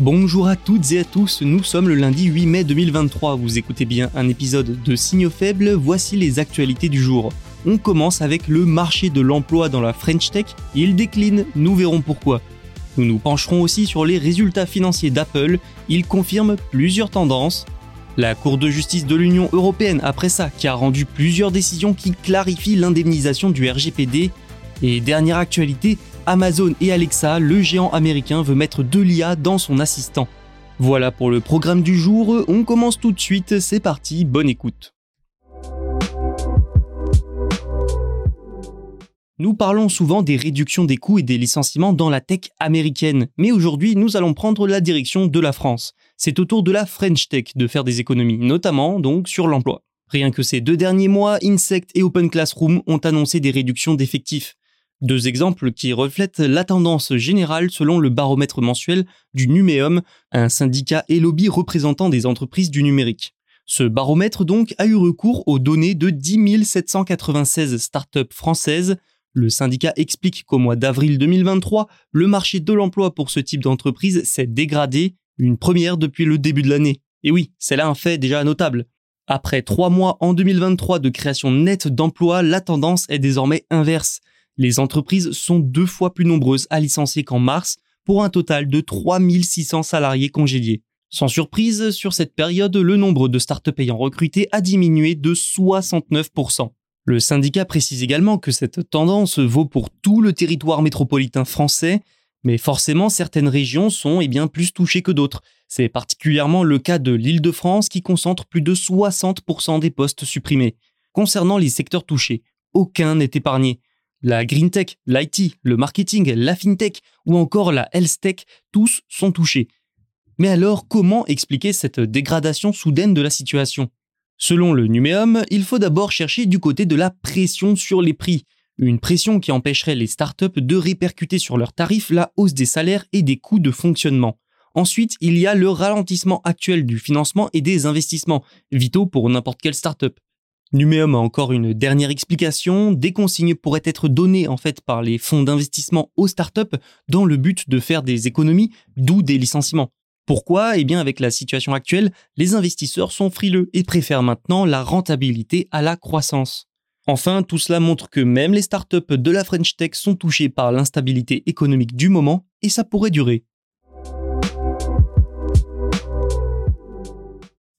Bonjour à toutes et à tous, nous sommes le lundi 8 mai 2023, vous écoutez bien un épisode de Signaux faibles, voici les actualités du jour. On commence avec le marché de l'emploi dans la French Tech, il décline, nous verrons pourquoi. Nous nous pencherons aussi sur les résultats financiers d'Apple, il confirme plusieurs tendances. La Cour de justice de l'Union européenne après ça qui a rendu plusieurs décisions qui clarifient l'indemnisation du RGPD. Et dernière actualité, Amazon et Alexa, le géant américain veut mettre de l'IA dans son assistant. Voilà pour le programme du jour, on commence tout de suite, c'est parti, bonne écoute. Nous parlons souvent des réductions des coûts et des licenciements dans la tech américaine, mais aujourd'hui nous allons prendre la direction de la France. C'est au tour de la French Tech de faire des économies, notamment donc sur l'emploi. Rien que ces deux derniers mois, Insect et Open Classroom ont annoncé des réductions d'effectifs. Deux exemples qui reflètent la tendance générale selon le baromètre mensuel du Numéum, un syndicat et lobby représentant des entreprises du numérique. Ce baromètre donc a eu recours aux données de 10 796 startups françaises. Le syndicat explique qu'au mois d'avril 2023, le marché de l'emploi pour ce type d'entreprise s'est dégradé, une première depuis le début de l'année. Et oui, c'est là un fait déjà notable. Après trois mois en 2023 de création nette d'emplois, la tendance est désormais inverse. Les entreprises sont deux fois plus nombreuses à licencier qu'en mars, pour un total de 3600 salariés congédiés. Sans surprise, sur cette période, le nombre de startups ayant recruté a diminué de 69%. Le syndicat précise également que cette tendance vaut pour tout le territoire métropolitain français, mais forcément certaines régions sont eh bien plus touchées que d'autres. C'est particulièrement le cas de l'Île-de-France qui concentre plus de 60% des postes supprimés. Concernant les secteurs touchés, aucun n'est épargné. La green tech, l'IT, le marketing, la fintech ou encore la health tech, tous sont touchés. Mais alors, comment expliquer cette dégradation soudaine de la situation? Selon le Numéum, il faut d'abord chercher du côté de la pression sur les prix, une pression qui empêcherait les startups de répercuter sur leurs tarifs la hausse des salaires et des coûts de fonctionnement. Ensuite, il y a le ralentissement actuel du financement et des investissements, vitaux pour n'importe quelle startup. Numéum a encore une dernière explication. Des consignes pourraient être données en fait par les fonds d'investissement aux startups dans le but de faire des économies, d'où des licenciements. Pourquoi? Eh bien avec la situation actuelle, les investisseurs sont frileux et préfèrent maintenant la rentabilité à la croissance. Enfin, tout cela montre que même les startups de la French Tech sont touchées par l'instabilité économique du moment et ça pourrait durer.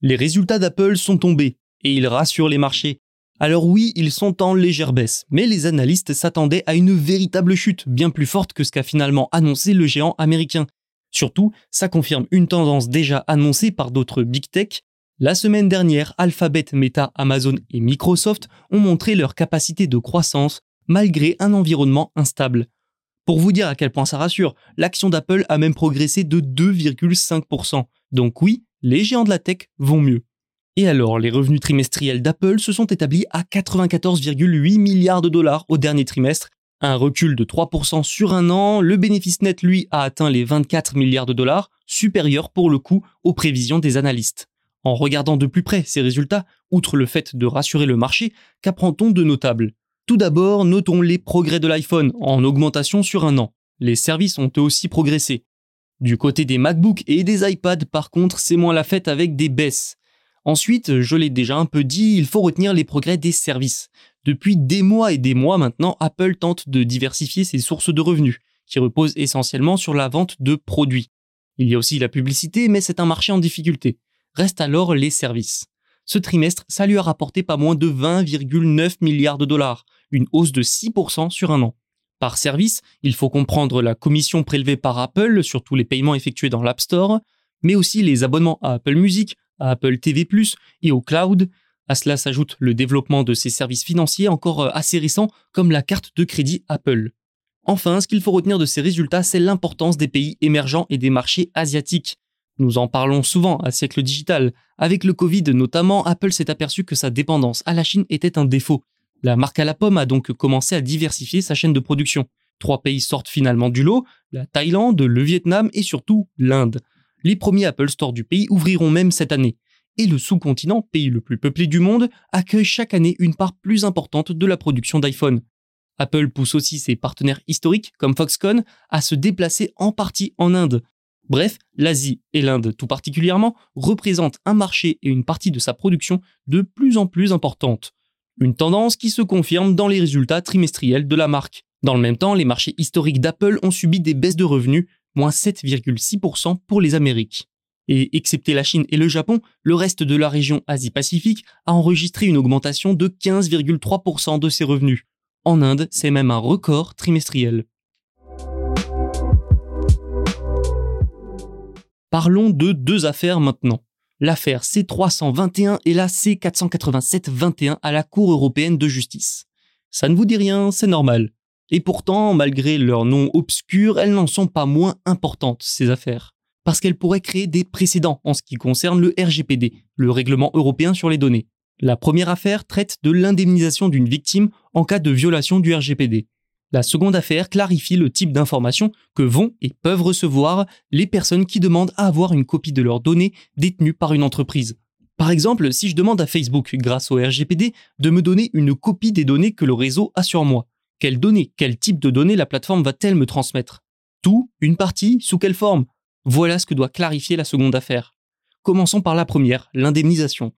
Les résultats d'Apple sont tombés et ils rassurent les marchés. Alors oui, ils sont en légère baisse, mais les analystes s'attendaient à une véritable chute bien plus forte que ce qu'a finalement annoncé le géant américain. Surtout, ça confirme une tendance déjà annoncée par d'autres big tech. La semaine dernière, Alphabet, Meta, Amazon et Microsoft ont montré leur capacité de croissance malgré un environnement instable. Pour vous dire à quel point ça rassure, l'action d'Apple a même progressé de 2,5%. Donc oui, les géants de la tech vont mieux. Et alors, les revenus trimestriels d'Apple se sont établis à 94,8 milliards de dollars au dernier trimestre, un recul de 3% sur un an, le bénéfice net, lui, a atteint les 24 milliards de dollars, supérieur pour le coup aux prévisions des analystes. En regardant de plus près ces résultats, outre le fait de rassurer le marché, qu'apprend-on de notable Tout d'abord, notons les progrès de l'iPhone, en augmentation sur un an. Les services ont eux aussi progressé. Du côté des MacBooks et des iPads, par contre, c'est moins la fête avec des baisses. Ensuite, je l'ai déjà un peu dit, il faut retenir les progrès des services. Depuis des mois et des mois maintenant, Apple tente de diversifier ses sources de revenus. qui repose essentiellement sur la vente de produits. Il y a aussi la publicité, mais c'est un marché en difficulté. Restent alors les services. Ce trimestre, ça lui a rapporté pas moins de 20,9 milliards de dollars, une hausse de 6% sur un an. Par service, il faut comprendre la commission prélevée par Apple sur tous les paiements effectués dans l'App Store, mais aussi les abonnements à Apple Music, à Apple TV+, et au cloud. À cela s'ajoute le développement de ces services financiers encore euh, assez récents comme la carte de crédit Apple. Enfin, ce qu'il faut retenir de ces résultats, c'est l'importance des pays émergents et des marchés asiatiques. Nous en parlons souvent à siècle digital. Avec le Covid notamment, Apple s'est aperçu que sa dépendance à la Chine était un défaut. La marque à la pomme a donc commencé à diversifier sa chaîne de production. Trois pays sortent finalement du lot, la Thaïlande, le Vietnam et surtout l'Inde. Les premiers Apple Store du pays ouvriront même cette année. Et le sous-continent, pays le plus peuplé du monde, accueille chaque année une part plus importante de la production d'iPhone. Apple pousse aussi ses partenaires historiques, comme Foxconn, à se déplacer en partie en Inde. Bref, l'Asie et l'Inde tout particulièrement représentent un marché et une partie de sa production de plus en plus importante. Une tendance qui se confirme dans les résultats trimestriels de la marque. Dans le même temps, les marchés historiques d'Apple ont subi des baisses de revenus, moins 7,6% pour les Amériques. Et excepté la Chine et le Japon, le reste de la région Asie-Pacifique a enregistré une augmentation de 15,3% de ses revenus. En Inde, c'est même un record trimestriel. Parlons de deux affaires maintenant. L'affaire C321 et la C487-21 à la Cour européenne de justice. Ça ne vous dit rien, c'est normal. Et pourtant, malgré leur nom obscur, elles n'en sont pas moins importantes, ces affaires. Parce qu'elles pourraient créer des précédents en ce qui concerne le RGPD, le règlement européen sur les données. La première affaire traite de l'indemnisation d'une victime en cas de violation du RGPD. La seconde affaire clarifie le type d'informations que vont et peuvent recevoir les personnes qui demandent à avoir une copie de leurs données détenues par une entreprise. Par exemple, si je demande à Facebook, grâce au RGPD, de me donner une copie des données que le réseau a sur moi, quelles données, quel type de données la plateforme va-t-elle me transmettre? Tout Une partie Sous quelle forme? Voilà ce que doit clarifier la seconde affaire. Commençons par la première, l'indemnisation.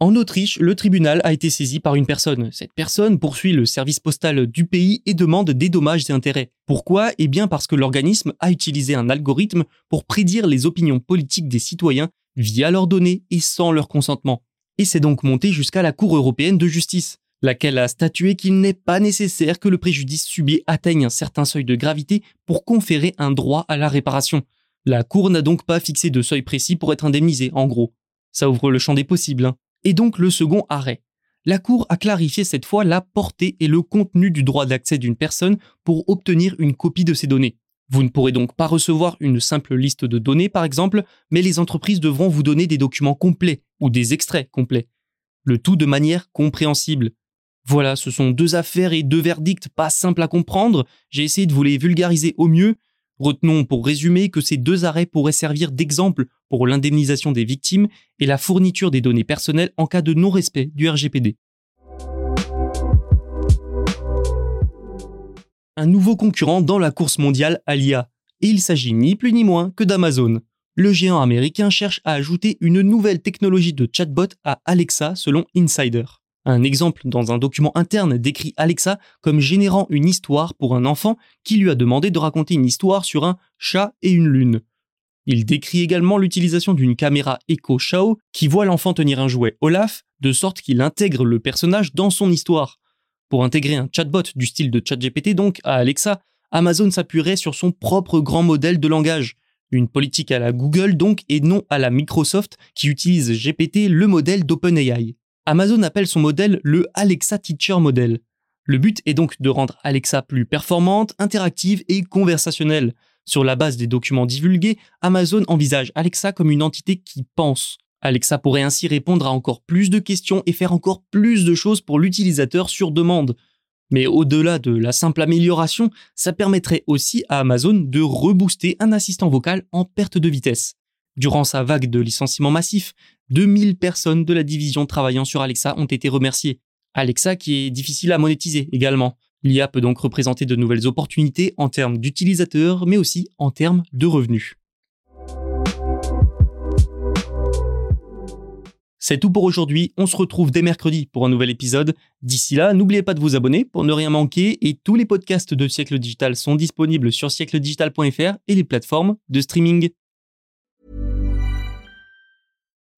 En Autriche, le tribunal a été saisi par une personne. Cette personne poursuit le service postal du pays et demande des dommages et intérêts. Pourquoi? Eh bien parce que l'organisme a utilisé un algorithme pour prédire les opinions politiques des citoyens via leurs données et sans leur consentement. Et c'est donc monté jusqu'à la Cour européenne de justice, laquelle a statué qu'il n'est pas nécessaire que le préjudice subi atteigne un certain seuil de gravité pour conférer un droit à la réparation. La Cour n'a donc pas fixé de seuil précis pour être indemnisé, en gros. Ça ouvre le champ des possibles. Hein et donc le second arrêt. La Cour a clarifié cette fois la portée et le contenu du droit d'accès d'une personne pour obtenir une copie de ces données. Vous ne pourrez donc pas recevoir une simple liste de données par exemple, mais les entreprises devront vous donner des documents complets ou des extraits complets. Le tout de manière compréhensible. Voilà, ce sont deux affaires et deux verdicts pas simples à comprendre, j'ai essayé de vous les vulgariser au mieux, Retenons pour résumer que ces deux arrêts pourraient servir d'exemple pour l'indemnisation des victimes et la fourniture des données personnelles en cas de non-respect du RGPD. Un nouveau concurrent dans la course mondiale à l'IA, et il s'agit ni plus ni moins que d'Amazon. Le géant américain cherche à ajouter une nouvelle technologie de chatbot à Alexa selon Insider. Un exemple dans un document interne décrit Alexa comme générant une histoire pour un enfant qui lui a demandé de raconter une histoire sur un chat et une lune. Il décrit également l'utilisation d'une caméra Echo Show qui voit l'enfant tenir un jouet Olaf de sorte qu'il intègre le personnage dans son histoire. Pour intégrer un chatbot du style de ChatGPT donc à Alexa, Amazon s'appuierait sur son propre grand modèle de langage. Une politique à la Google donc et non à la Microsoft qui utilise GPT le modèle d'OpenAI. Amazon appelle son modèle le Alexa Teacher Model. Le but est donc de rendre Alexa plus performante, interactive et conversationnelle. Sur la base des documents divulgués, Amazon envisage Alexa comme une entité qui pense. Alexa pourrait ainsi répondre à encore plus de questions et faire encore plus de choses pour l'utilisateur sur demande. Mais au-delà de la simple amélioration, ça permettrait aussi à Amazon de rebooster un assistant vocal en perte de vitesse. Durant sa vague de licenciements massifs, 2000 personnes de la division travaillant sur Alexa ont été remerciées. Alexa qui est difficile à monétiser également. L'IA peut donc représenter de nouvelles opportunités en termes d'utilisateurs, mais aussi en termes de revenus. C'est tout pour aujourd'hui, on se retrouve dès mercredi pour un nouvel épisode. D'ici là, n'oubliez pas de vous abonner pour ne rien manquer et tous les podcasts de Siècle Digital sont disponibles sur siècledigital.fr et les plateformes de streaming.